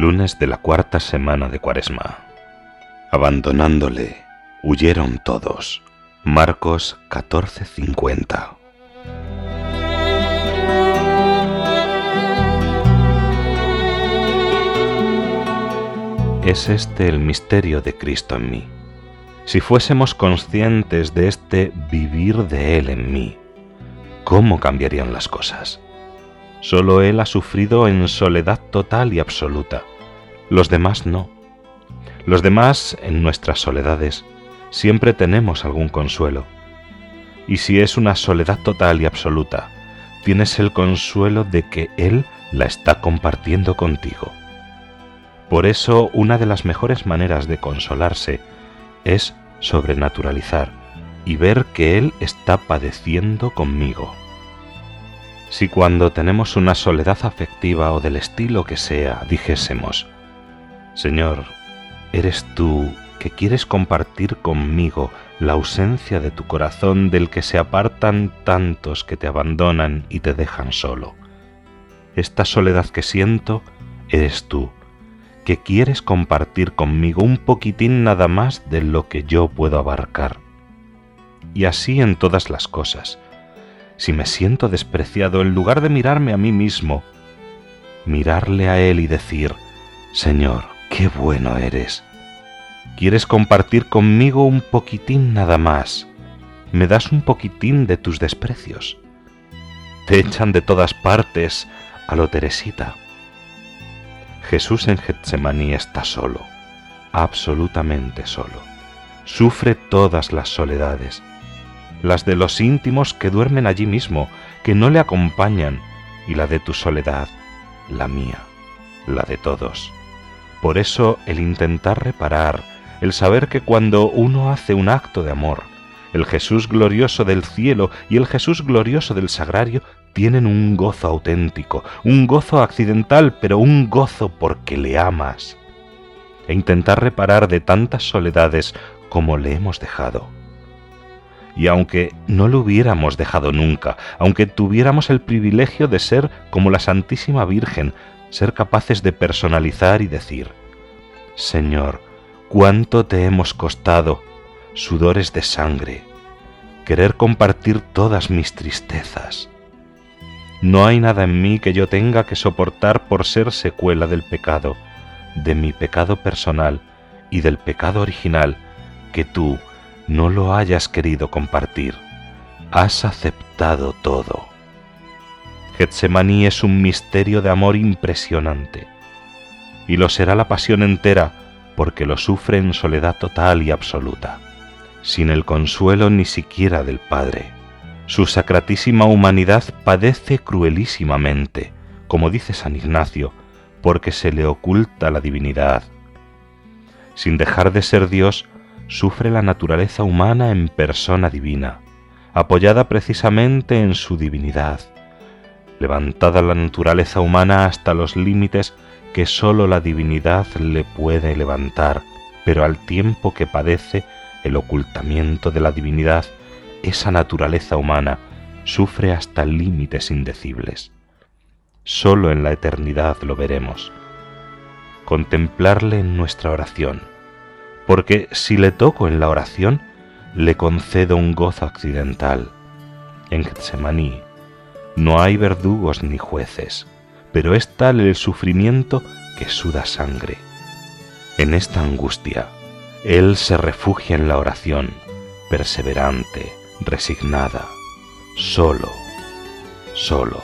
Lunes de la cuarta semana de Cuaresma. Abandonándole, huyeron todos. Marcos 14:50. Es este el misterio de Cristo en mí. Si fuésemos conscientes de este vivir de Él en mí, ¿cómo cambiarían las cosas? Solo Él ha sufrido en soledad total y absoluta los demás no. Los demás, en nuestras soledades, siempre tenemos algún consuelo. Y si es una soledad total y absoluta, tienes el consuelo de que Él la está compartiendo contigo. Por eso una de las mejores maneras de consolarse es sobrenaturalizar y ver que Él está padeciendo conmigo. Si cuando tenemos una soledad afectiva o del estilo que sea, dijésemos, Señor, eres tú que quieres compartir conmigo la ausencia de tu corazón del que se apartan tantos que te abandonan y te dejan solo. Esta soledad que siento eres tú, que quieres compartir conmigo un poquitín nada más de lo que yo puedo abarcar. Y así en todas las cosas. Si me siento despreciado, en lugar de mirarme a mí mismo, mirarle a Él y decir, Señor, qué bueno eres. ¿Quieres compartir conmigo un poquitín nada más? ¿Me das un poquitín de tus desprecios? Te echan de todas partes a lo Teresita. Jesús en Getsemaní está solo, absolutamente solo. Sufre todas las soledades, las de los íntimos que duermen allí mismo, que no le acompañan, y la de tu soledad, la mía, la de todos. Por eso el intentar reparar, el saber que cuando uno hace un acto de amor, el Jesús glorioso del cielo y el Jesús glorioso del sagrario tienen un gozo auténtico, un gozo accidental, pero un gozo porque le amas. E intentar reparar de tantas soledades como le hemos dejado. Y aunque no lo hubiéramos dejado nunca, aunque tuviéramos el privilegio de ser como la Santísima Virgen, ser capaces de personalizar y decir, Señor, cuánto te hemos costado, sudores de sangre, querer compartir todas mis tristezas. No hay nada en mí que yo tenga que soportar por ser secuela del pecado, de mi pecado personal y del pecado original, que tú no lo hayas querido compartir. Has aceptado todo. Getsemaní es un misterio de amor impresionante, y lo será la pasión entera, porque lo sufre en soledad total y absoluta, sin el consuelo ni siquiera del Padre. Su sacratísima humanidad padece cruelísimamente, como dice San Ignacio, porque se le oculta la divinidad. Sin dejar de ser Dios, sufre la naturaleza humana en persona divina, apoyada precisamente en su divinidad levantada la naturaleza humana hasta los límites que sólo la divinidad le puede levantar, pero al tiempo que padece el ocultamiento de la divinidad, esa naturaleza humana sufre hasta límites indecibles. Sólo en la eternidad lo veremos. Contemplarle en nuestra oración, porque si le toco en la oración, le concedo un gozo accidental. En Getsemaní, no hay verdugos ni jueces, pero es tal el sufrimiento que suda sangre. En esta angustia, Él se refugia en la oración, perseverante, resignada, solo, solo.